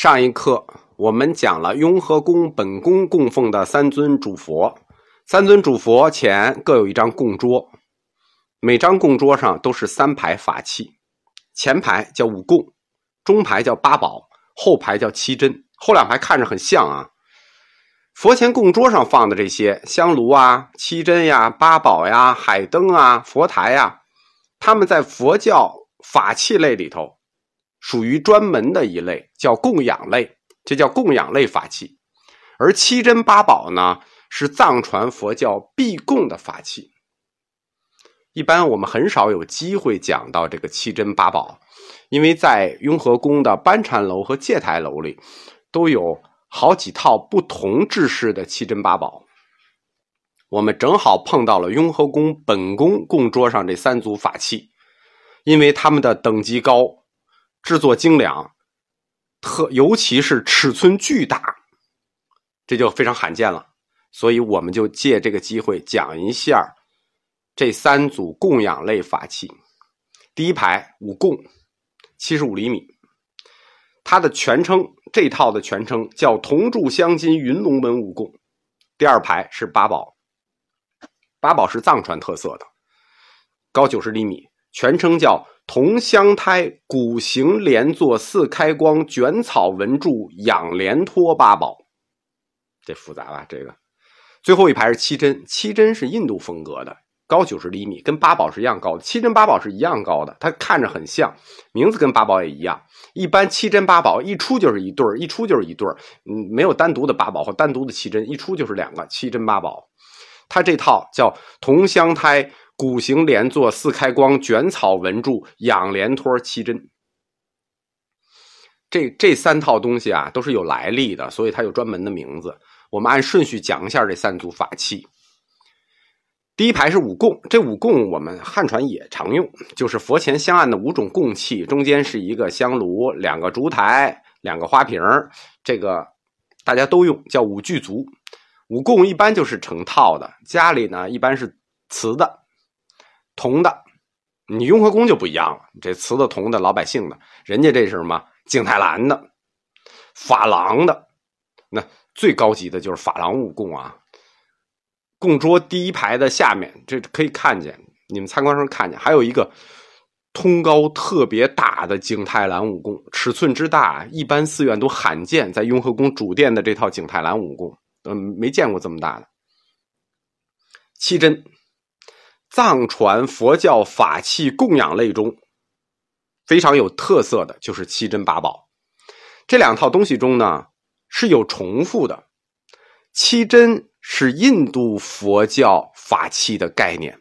上一课我们讲了雍和宫本宫供奉的三尊主佛，三尊主佛前各有一张供桌，每张供桌上都是三排法器，前排叫五供，中排叫八宝，后排叫七珍。后两排看着很像啊。佛前供桌上放的这些香炉啊、七珍呀、八宝呀、海灯啊、佛台呀，他们在佛教法器类里头。属于专门的一类，叫供养类，这叫供养类法器。而七珍八宝呢，是藏传佛教必供的法器。一般我们很少有机会讲到这个七珍八宝，因为在雍和宫的班禅楼和戒台楼里，都有好几套不同制式的七珍八宝。我们正好碰到了雍和宫本宫供桌上这三组法器，因为他们的等级高。制作精良，特尤其是尺寸巨大，这就非常罕见了。所以我们就借这个机会讲一下这三组供养类法器。第一排五供，七十五厘米，它的全称这套的全称叫铜铸镶金云龙门五供。第二排是八宝，八宝是藏传特色的，高九十厘米，全称叫。铜香胎古形连坐四开光卷草文柱仰莲托八宝，这复杂吧？这个最后一排是七针，七针是印度风格的，高九十厘米，跟八宝是一样高的。七针八宝是一样高的，它看着很像，名字跟八宝也一样。一般七针八宝一出就是一对儿，一出就是一对儿，嗯，没有单独的八宝或单独的七针，一出就是两个七针八宝。它这套叫铜香胎。古形连坐四开光卷草文柱仰莲托七针，这这三套东西啊都是有来历的，所以它有专门的名字。我们按顺序讲一下这三组法器。第一排是五供，这五供我们汉传也常用，就是佛前香案的五种供器，中间是一个香炉，两个烛台，两个花瓶这个大家都用，叫五具足。五供一般就是成套的，家里呢一般是瓷的。铜的，你雍和宫就不一样了。这瓷的、铜的，老百姓的，人家这是什么？景泰蓝的，珐琅的。那最高级的就是珐琅五供啊。供桌第一排的下面，这可以看见，你们参观时候看见，还有一个通高特别大的景泰蓝五供，尺寸之大，一般寺院都罕见。在雍和宫主殿的这套景泰蓝五供，嗯，没见过这么大的。七珍。藏传佛教法器供养类中非常有特色的就是七珍八宝，这两套东西中呢是有重复的。七珍是印度佛教法器的概念，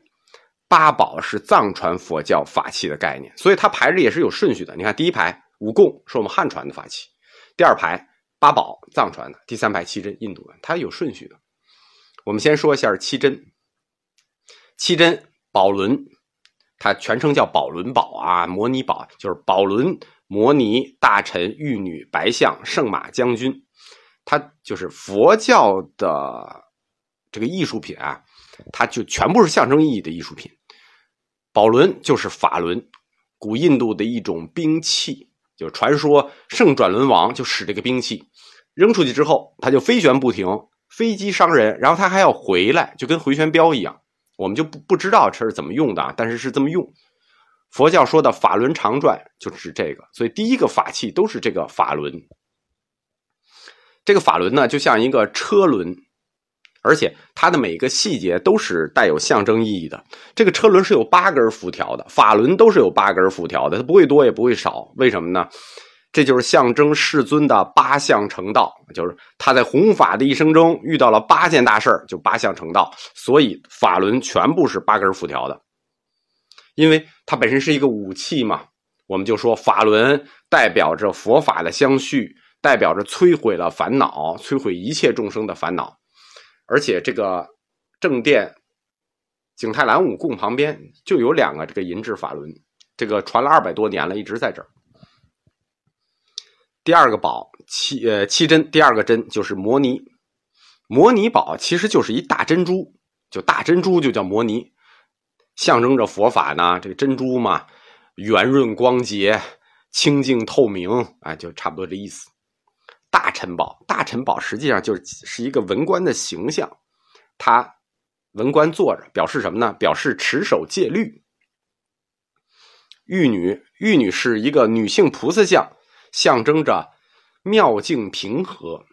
八宝是藏传佛教法器的概念，所以它排着也是有顺序的。你看，第一排五供是我们汉传的法器，第二排八宝藏传的，第三排七珍印度的，它有顺序的。我们先说一下七珍。七珍宝轮，它全称叫宝轮宝啊，摩尼宝就是宝轮摩尼大臣玉女白象圣马将军，它就是佛教的这个艺术品啊，它就全部是象征意义的艺术品。宝轮就是法轮，古印度的一种兵器，就是传说圣转轮王就使这个兵器，扔出去之后它就飞旋不停，飞机伤人，然后它还要回来，就跟回旋镖一样。我们就不不知道这是怎么用的，但是是这么用。佛教说的法轮常转就是这个，所以第一个法器都是这个法轮。这个法轮呢，就像一个车轮，而且它的每个细节都是带有象征意义的。这个车轮是有八根辐条的，法轮都是有八根辐条的，它不会多也不会少。为什么呢？这就是象征世尊的八相成道，就是他在弘法的一生中遇到了八件大事就八相成道。所以法轮全部是八根辐条的，因为它本身是一个武器嘛。我们就说法轮代表着佛法的相续，代表着摧毁了烦恼，摧毁一切众生的烦恼。而且这个正殿景泰蓝五供旁边就有两个这个银质法轮，这个传了二百多年了，一直在这儿。第二个宝七呃七珍，第二个珍就是摩尼，摩尼宝其实就是一大珍珠，就大珍珠就叫摩尼，象征着佛法呢。这个珍珠嘛，圆润光洁、清净透明，哎，就差不多这意思。大臣宝，大臣宝实际上就是是一个文官的形象，他文官坐着，表示什么呢？表示持守戒律。玉女，玉女是一个女性菩萨像，象征着妙境平和。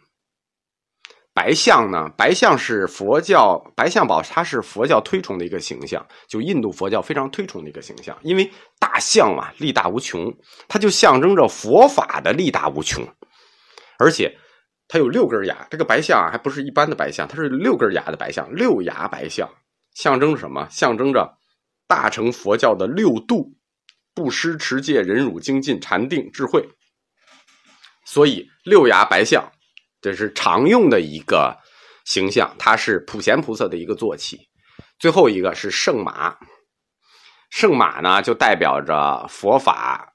白象呢？白象是佛教白象宝，它是佛教推崇的一个形象，就印度佛教非常推崇的一个形象。因为大象啊，力大无穷，它就象征着佛法的力大无穷。而且它有六根牙，这个白象啊还不是一般的白象，它是六根牙的白象，六牙白象，象征着什么？象征着大乘佛教的六度：布施、持戒、忍辱、精进、禅定、智慧。所以六牙白象。这是常用的一个形象，它是普贤菩萨的一个坐骑。最后一个是圣马，圣马呢就代表着佛法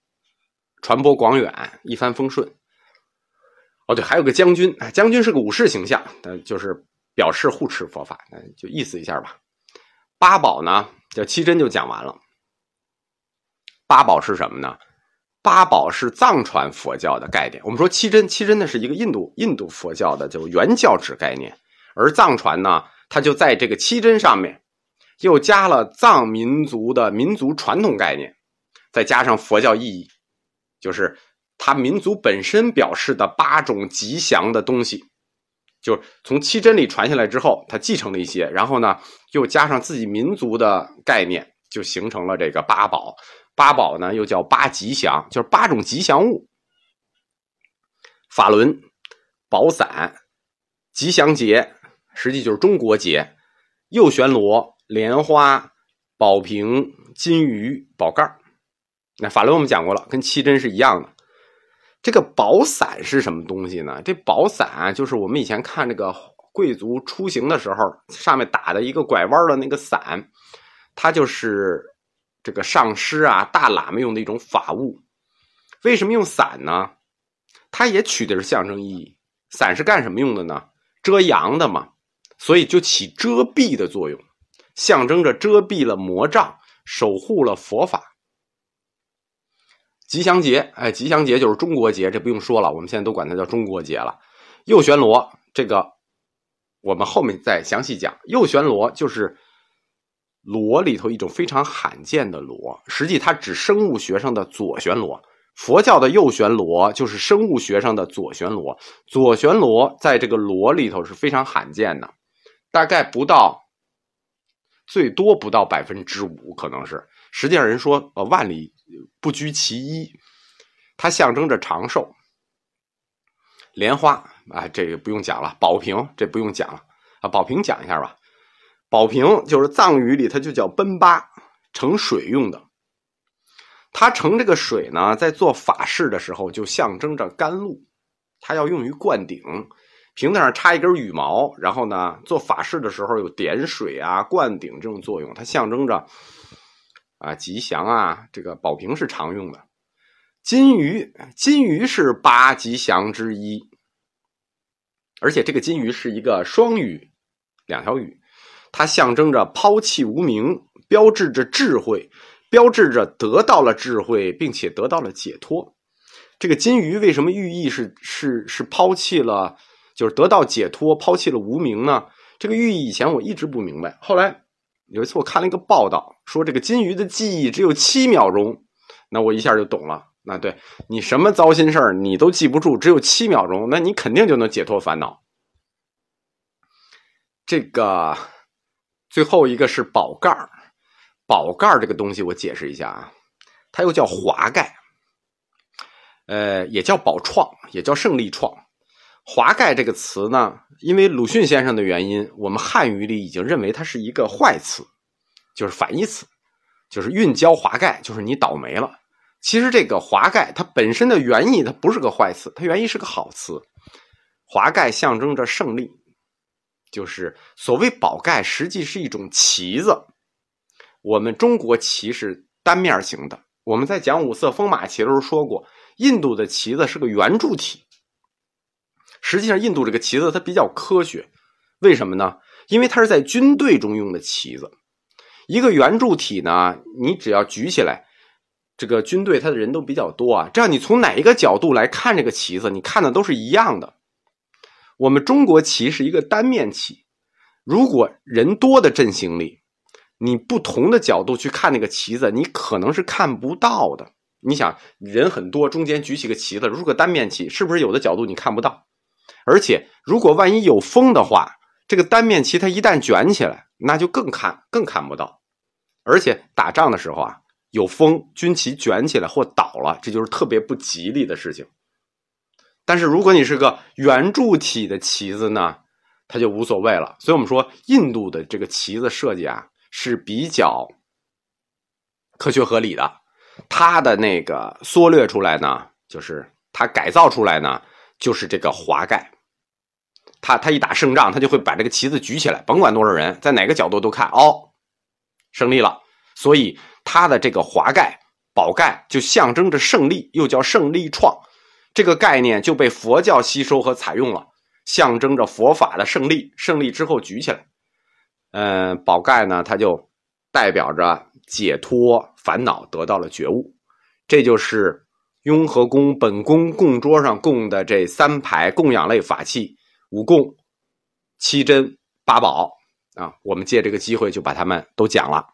传播广远，一帆风顺。哦，对，还有个将军，将军是个武士形象，就是表示护持佛法，那就意思一下吧。八宝呢，叫七真就讲完了。八宝是什么呢？八宝是藏传佛教的概念。我们说七真，七真呢是一个印度印度佛教的就原教旨概念，而藏传呢，它就在这个七真上面又加了藏民族的民族传统概念，再加上佛教意义，就是它民族本身表示的八种吉祥的东西，就从七真里传下来之后，它继承了一些，然后呢又加上自己民族的概念，就形成了这个八宝。八宝呢，又叫八吉祥，就是八种吉祥物：法轮、宝伞、吉祥节，实际就是中国结；右旋螺、莲花、宝瓶、金鱼、宝盖那法轮我们讲过了，跟七针是一样的。这个宝伞是什么东西呢？这宝伞就是我们以前看那个贵族出行的时候，上面打的一个拐弯的那个伞，它就是。这个上师啊，大喇嘛用的一种法物，为什么用伞呢？它也取的是象征意义。伞是干什么用的呢？遮阳的嘛，所以就起遮蔽的作用，象征着遮蔽了魔障，守护了佛法。吉祥节，哎，吉祥节就是中国节，这不用说了，我们现在都管它叫中国节了。右旋螺，这个我们后面再详细讲。右旋螺就是。螺里头一种非常罕见的螺，实际它指生物学上的左旋螺。佛教的右旋螺就是生物学上的左旋螺。左旋螺在这个螺里头是非常罕见的，大概不到，最多不到百分之五，可能是。实际上人说，呃，万里不拘其一，它象征着长寿。莲花啊，这个不用讲了。宝瓶这不用讲了啊，宝瓶讲一下吧。宝瓶就是藏语里，它就叫奔巴，盛水用的。它盛这个水呢，在做法事的时候，就象征着甘露，它要用于灌顶。瓶子上插一根羽毛，然后呢，做法事的时候有点水啊、灌顶这种作用，它象征着啊吉祥啊。这个宝瓶是常用的。金鱼，金鱼是八吉祥之一，而且这个金鱼是一个双语，两条语。它象征着抛弃无名，标志着智慧，标志着得到了智慧，并且得到了解脱。这个金鱼为什么寓意是是是抛弃了，就是得到解脱，抛弃了无名呢？这个寓意以前我一直不明白，后来有一次我看了一个报道，说这个金鱼的记忆只有七秒钟，那我一下就懂了。那对你什么糟心事儿你都记不住，只有七秒钟，那你肯定就能解脱烦恼。这个。最后一个是宝盖儿，宝盖儿这个东西我解释一下啊，它又叫华盖，呃，也叫宝创，也叫胜利创。华盖这个词呢，因为鲁迅先生的原因，我们汉语里已经认为它是一个坏词，就是反义词，就是运交华盖，就是你倒霉了。其实这个华盖它本身的原意它不是个坏词，它原意是个好词，华盖象征着胜利。就是所谓宝盖，实际是一种旗子。我们中国旗是单面型的。我们在讲五色风马旗的时候说过，印度的旗子是个圆柱体。实际上，印度这个旗子它比较科学，为什么呢？因为它是在军队中用的旗子。一个圆柱体呢，你只要举起来，这个军队它的人都比较多啊，这样你从哪一个角度来看这个旗子，你看的都是一样的。我们中国旗是一个单面旗，如果人多的阵型里，你不同的角度去看那个旗子，你可能是看不到的。你想人很多，中间举起个旗子，如果单面旗，是不是有的角度你看不到？而且如果万一有风的话，这个单面旗它一旦卷起来，那就更看更看不到。而且打仗的时候啊。有风，军旗卷起来或倒了，这就是特别不吉利的事情。但是如果你是个圆柱体的旗子呢，它就无所谓了。所以我们说，印度的这个旗子设计啊是比较科学合理的。它的那个缩略出来呢，就是它改造出来呢，就是这个华盖。他他一打胜仗，他就会把这个旗子举起来，甭管多少人，在哪个角度都看哦，胜利了。所以。它的这个华盖、宝盖就象征着胜利，又叫胜利创，这个概念就被佛教吸收和采用了，象征着佛法的胜利。胜利之后举起来，嗯，宝盖呢，它就代表着解脱烦恼，得到了觉悟。这就是雍和宫本宫供桌上供的这三排供养类法器：五供、七珍、八宝啊。我们借这个机会就把它们都讲了。